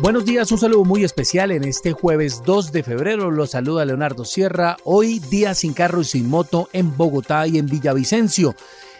Buenos días, un saludo muy especial en este jueves 2 de febrero. Los saluda Leonardo Sierra. Hoy día sin carro y sin moto en Bogotá y en Villavicencio.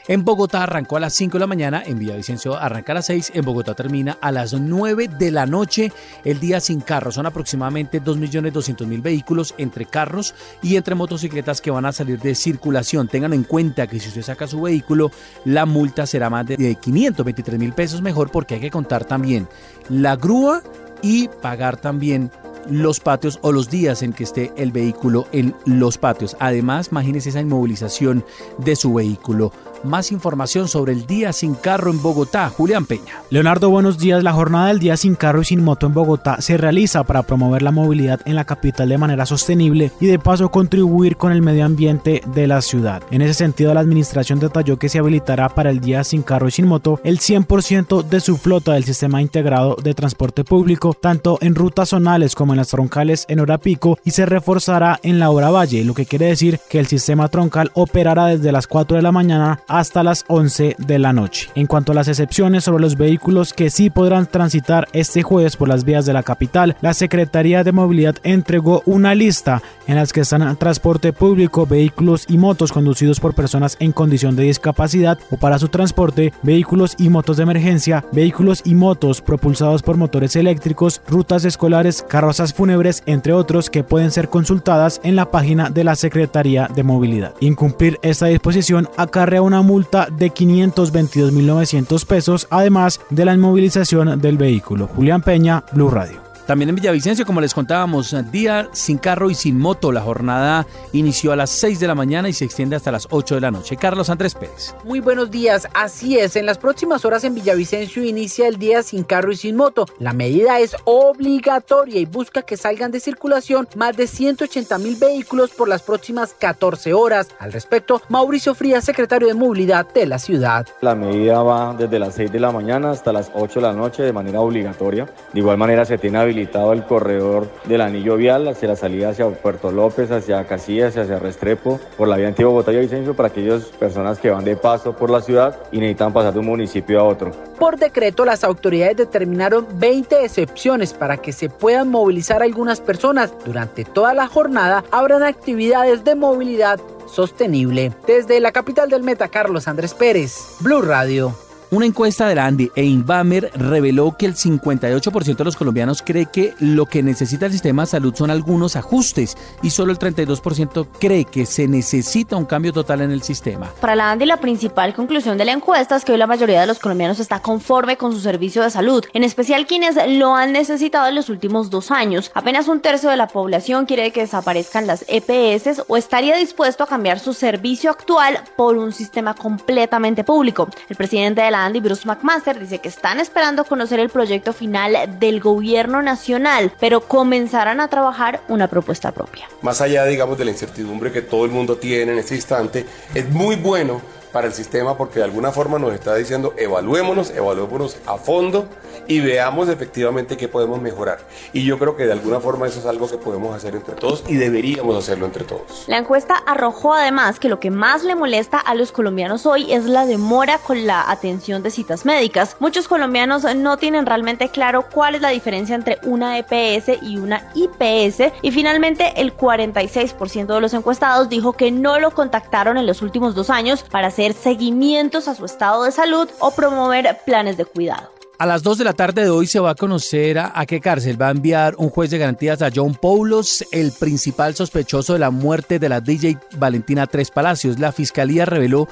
En Bogotá arrancó a las 5 de la mañana, en Villavicencio arranca a las 6, en Bogotá termina a las 9 de la noche el día sin carro. Son aproximadamente 2.200.000 vehículos entre carros y entre motocicletas que van a salir de circulación. Tengan en cuenta que si usted saca su vehículo, la multa será más de 523 mil pesos mejor porque hay que contar también la grúa y pagar también los patios o los días en que esté el vehículo en los patios. Además, imagínese esa inmovilización de su vehículo. Más información sobre el Día Sin Carro en Bogotá. Julián Peña. Leonardo, buenos días. La jornada del Día Sin Carro y Sin Moto en Bogotá se realiza para promover la movilidad en la capital de manera sostenible y de paso contribuir con el medio ambiente de la ciudad. En ese sentido, la administración detalló que se habilitará para el Día Sin Carro y Sin Moto el 100% de su flota del sistema integrado de transporte público, tanto en rutas zonales como en las troncales en hora pico y se reforzará en la hora valle, lo que quiere decir que el sistema troncal operará desde las 4 de la mañana hasta las 11 de la noche. En cuanto a las excepciones sobre los vehículos que sí podrán transitar este jueves por las vías de la capital, la Secretaría de Movilidad entregó una lista en las que están transporte público, vehículos y motos conducidos por personas en condición de discapacidad o para su transporte, vehículos y motos de emergencia, vehículos y motos propulsados por motores eléctricos, rutas escolares, carrozas fúnebres, entre otros que pueden ser consultadas en la página de la Secretaría de Movilidad. Incumplir esta disposición acarrea una multa de 522.900 pesos, además de la inmovilización del vehículo. Julián Peña, Blue Radio. También en Villavicencio, como les contábamos, día sin carro y sin moto. La jornada inició a las 6 de la mañana y se extiende hasta las 8 de la noche. Carlos Andrés Pérez. Muy buenos días. Así es, en las próximas horas en Villavicencio inicia el día sin carro y sin moto. La medida es obligatoria y busca que salgan de circulación más de 180 mil vehículos por las próximas 14 horas. Al respecto, Mauricio Frías, secretario de Movilidad de la ciudad. La medida va desde las 6 de la mañana hasta las 8 de la noche de manera obligatoria. De igual manera se tiene habilitado el corredor del anillo vial hacia la salida hacia Puerto López, hacia Casillas, hacia Restrepo, por la vía antigua Bogotá y Vicencio para aquellas personas que van de paso por la ciudad y necesitan pasar de un municipio a otro. Por decreto, las autoridades determinaron 20 excepciones para que se puedan movilizar algunas personas. Durante toda la jornada habrán actividades de movilidad sostenible. Desde la capital del Meta, Carlos Andrés Pérez, Blue Radio. Una encuesta de la Andy e Inbamer reveló que el 58% de los colombianos cree que lo que necesita el sistema de salud son algunos ajustes y solo el 32% cree que se necesita un cambio total en el sistema. Para la Andy la principal conclusión de la encuesta es que hoy la mayoría de los colombianos está conforme con su servicio de salud, en especial quienes lo han necesitado en los últimos dos años. Apenas un tercio de la población quiere que desaparezcan las EPS o estaría dispuesto a cambiar su servicio actual por un sistema completamente público. El presidente de la Andy Bruce McMaster dice que están esperando conocer el proyecto final del gobierno nacional, pero comenzarán a trabajar una propuesta propia. Más allá, digamos, de la incertidumbre que todo el mundo tiene en este instante, es muy bueno para el sistema porque de alguna forma nos está diciendo evaluémonos, evaluémonos a fondo y veamos efectivamente qué podemos mejorar. Y yo creo que de alguna forma eso es algo que podemos hacer entre todos y deberíamos hacerlo entre todos. La encuesta arrojó además que lo que más le molesta a los colombianos hoy es la demora con la atención de citas médicas. Muchos colombianos no tienen realmente claro cuál es la diferencia entre una EPS y una IPS y finalmente el 46% de los encuestados dijo que no lo contactaron en los últimos dos años para hacer seguimientos a su estado de salud o promover planes de cuidado. A las 2 de la tarde de hoy se va a conocer a, a, qué cárcel va a enviar un juez de garantías a John Paulos, el principal sospechoso de la muerte de la DJ Valentina Tres Palacios. La fiscalía reveló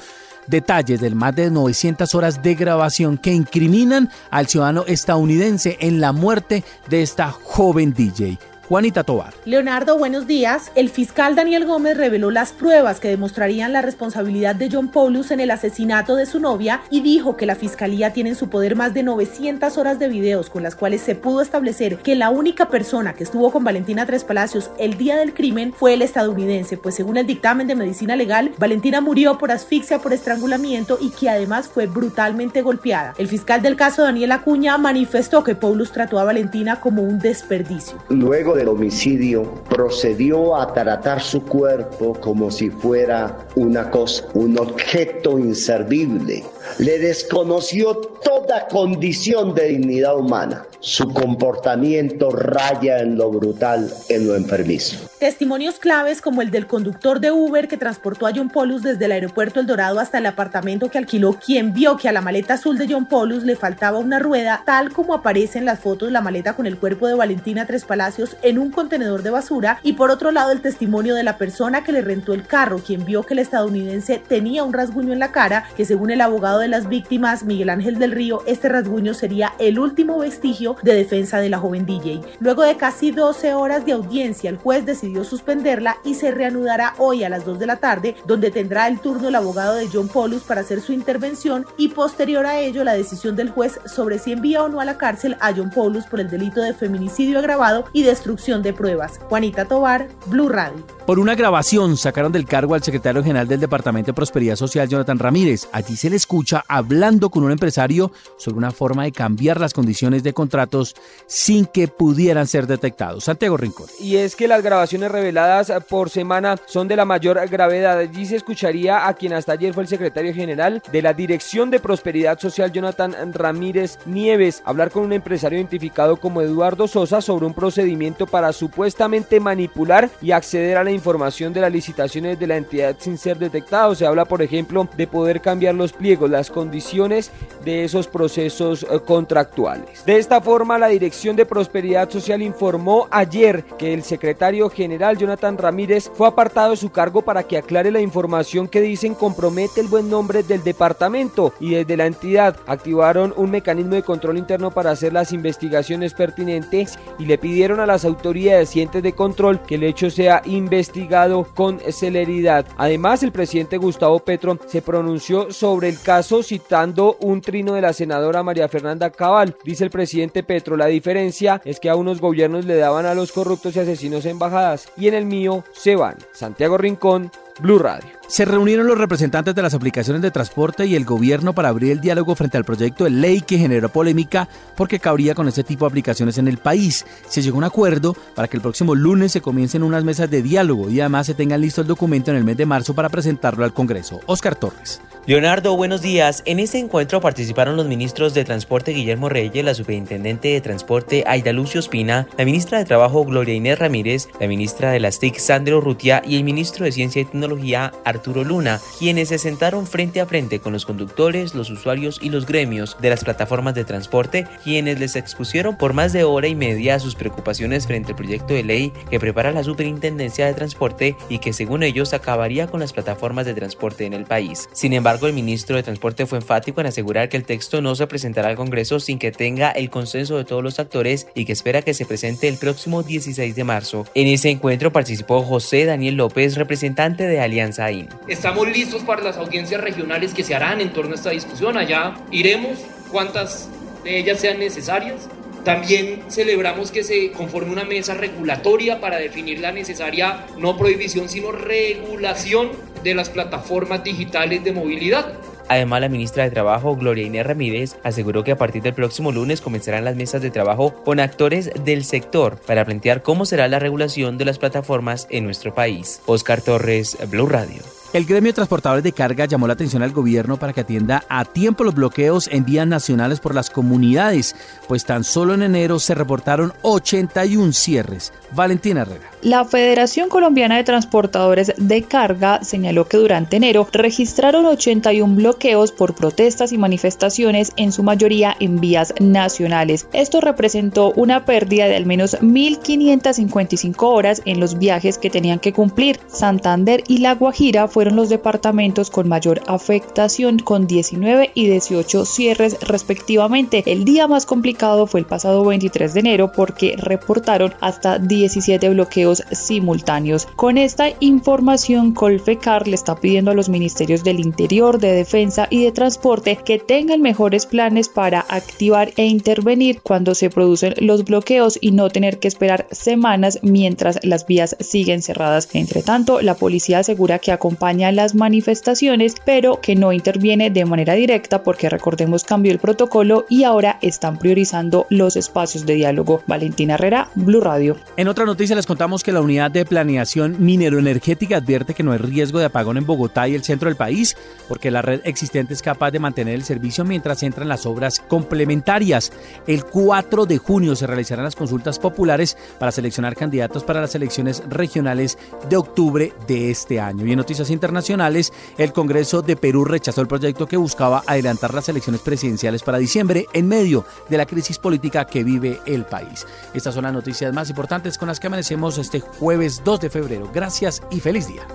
detalles del más de 900 horas de grabación que incriminan al ciudadano estadounidense en la muerte de esta joven DJ. Juanita Tobar. Leonardo, buenos días. El fiscal Daniel Gómez reveló las pruebas que demostrarían la responsabilidad de John Paulus en el asesinato de su novia y dijo que la fiscalía tiene en su poder más de 900 horas de videos con las cuales se pudo establecer que la única persona que estuvo con Valentina Tres Palacios el día del crimen fue el estadounidense, pues según el dictamen de medicina legal, Valentina murió por asfixia por estrangulamiento y que además fue brutalmente golpeada. El fiscal del caso Daniel Acuña manifestó que Paulus trató a Valentina como un desperdicio. Luego del homicidio, procedió a tratar su cuerpo como si fuera una cosa, un objeto inservible, le desconoció toda condición de dignidad humana. Su comportamiento raya en lo brutal, en lo enfermizo. Testimonios claves como el del conductor de Uber que transportó a John Paulus desde el aeropuerto El Dorado hasta el apartamento que alquiló, quien vio que a la maleta azul de John Paulus le faltaba una rueda, tal como aparece en las fotos la maleta con el cuerpo de Valentina Tres Palacios en un contenedor de basura, y por otro lado el testimonio de la persona que le rentó el carro, quien vio que el estadounidense tenía un rasguño en la cara, que según el abogado de las víctimas, Miguel Ángel del Río, este rasguño sería el último vestigio de defensa de la joven DJ. Luego de casi 12 horas de audiencia, el juez decidió suspenderla y se reanudará hoy a las 2 de la tarde, donde tendrá el turno el abogado de John Paulus para hacer su intervención y posterior a ello la decisión del juez sobre si envía o no a la cárcel a John Paulus por el delito de feminicidio agravado y destrucción de pruebas. Juanita Tobar, Blue Radio. Por una grabación sacaron del cargo al secretario general del Departamento de Prosperidad Social, Jonathan Ramírez. Allí se le escucha hablando con un empresario sobre una forma de cambiar las condiciones de contratos sin que pudieran ser detectados. Santiago Rincón. Y es que las grabaciones reveladas por semana son de la mayor gravedad. Allí se escucharía a quien hasta ayer fue el secretario general de la Dirección de Prosperidad Social, Jonathan Ramírez Nieves, hablar con un empresario identificado como Eduardo Sosa sobre un procedimiento para supuestamente manipular y acceder a la información de las licitaciones de la entidad sin ser detectado. Se habla, por ejemplo, de poder cambiar los pliegos, las condiciones de esos procesos eh, contractuales. De esta forma, la Dirección de Prosperidad Social informó ayer que el secretario general Jonathan Ramírez fue apartado de su cargo para que aclare la información que dicen compromete el buen nombre del departamento y desde la entidad activaron un mecanismo de control interno para hacer las investigaciones pertinentes y le pidieron a las autoridades y entes de control que el hecho sea investigado con celeridad. Además, el presidente Gustavo Petro se pronunció sobre el caso citando un trino de la senadora María Fernanda Cabal. Dice el presidente Petro, la diferencia es que a unos gobiernos le daban a los corruptos y asesinos embajadas y en el mío se van. Santiago Rincón, Blue Radio. Se reunieron los representantes de las aplicaciones de transporte y el gobierno para abrir el diálogo frente al proyecto de ley que generó polémica porque cabría con este tipo de aplicaciones en el país. Se llegó a un acuerdo para que el próximo lunes se comiencen unas mesas de diálogo y además se tenga listo el documento en el mes de marzo para presentarlo al Congreso. Oscar Torres. Leonardo, buenos días. En este encuentro participaron los ministros de Transporte Guillermo Reyes, la superintendente de Transporte Aida Lucio Espina, la ministra de Trabajo Gloria Inés Ramírez, la ministra de las TIC Sandro Rutia y el ministro de Ciencia y Tecnología Arturo Luna, quienes se sentaron frente a frente con los conductores, los usuarios y los gremios de las plataformas de transporte, quienes les expusieron por más de hora y media sus preocupaciones frente al proyecto de ley que prepara la Superintendencia de Transporte y que según ellos acabaría con las plataformas de transporte en el país. Sin embargo, el ministro de Transporte fue enfático en asegurar que el texto no se presentará al Congreso sin que tenga el consenso de todos los actores y que espera que se presente el próximo 16 de marzo. En ese encuentro participó José Daniel López, representante de Alianza IN. Estamos listos para las audiencias regionales que se harán en torno a esta discusión. Allá iremos cuantas de ellas sean necesarias. También celebramos que se conforme una mesa regulatoria para definir la necesaria no prohibición, sino regulación de las plataformas digitales de movilidad. Además, la ministra de Trabajo, Gloria Inés Ramírez, aseguró que a partir del próximo lunes comenzarán las mesas de trabajo con actores del sector para plantear cómo será la regulación de las plataformas en nuestro país. Oscar Torres, Blue Radio. El gremio de transportadores de carga llamó la atención al gobierno para que atienda a tiempo los bloqueos en vías nacionales por las comunidades, pues tan solo en enero se reportaron 81 cierres. Valentina Herrera. La Federación Colombiana de Transportadores de Carga señaló que durante enero registraron 81 bloqueos por protestas y manifestaciones, en su mayoría en vías nacionales. Esto representó una pérdida de al menos 1.555 horas en los viajes que tenían que cumplir. Santander y La Guajira los departamentos con mayor afectación con 19 y 18 cierres respectivamente. El día más complicado fue el pasado 23 de enero porque reportaron hasta 17 bloqueos simultáneos. Con esta información, Colfecar le está pidiendo a los ministerios del Interior, de Defensa y de Transporte que tengan mejores planes para activar e intervenir cuando se producen los bloqueos y no tener que esperar semanas mientras las vías siguen cerradas. Entre tanto, la policía asegura que acompaña acompaña las manifestaciones, pero que no interviene de manera directa porque recordemos cambió el protocolo y ahora están priorizando los espacios de diálogo. Valentina Herrera, Blue Radio. En otra noticia les contamos que la unidad de planeación mineroenergética advierte que no hay riesgo de apagón en Bogotá y el centro del país porque la red existente es capaz de mantener el servicio mientras entran las obras complementarias. El 4 de junio se realizarán las consultas populares para seleccionar candidatos para las elecciones regionales de octubre de este año. Y en noticias internacionales, el Congreso de Perú rechazó el proyecto que buscaba adelantar las elecciones presidenciales para diciembre en medio de la crisis política que vive el país. Estas son las noticias más importantes con las que amanecemos este jueves 2 de febrero. Gracias y feliz día.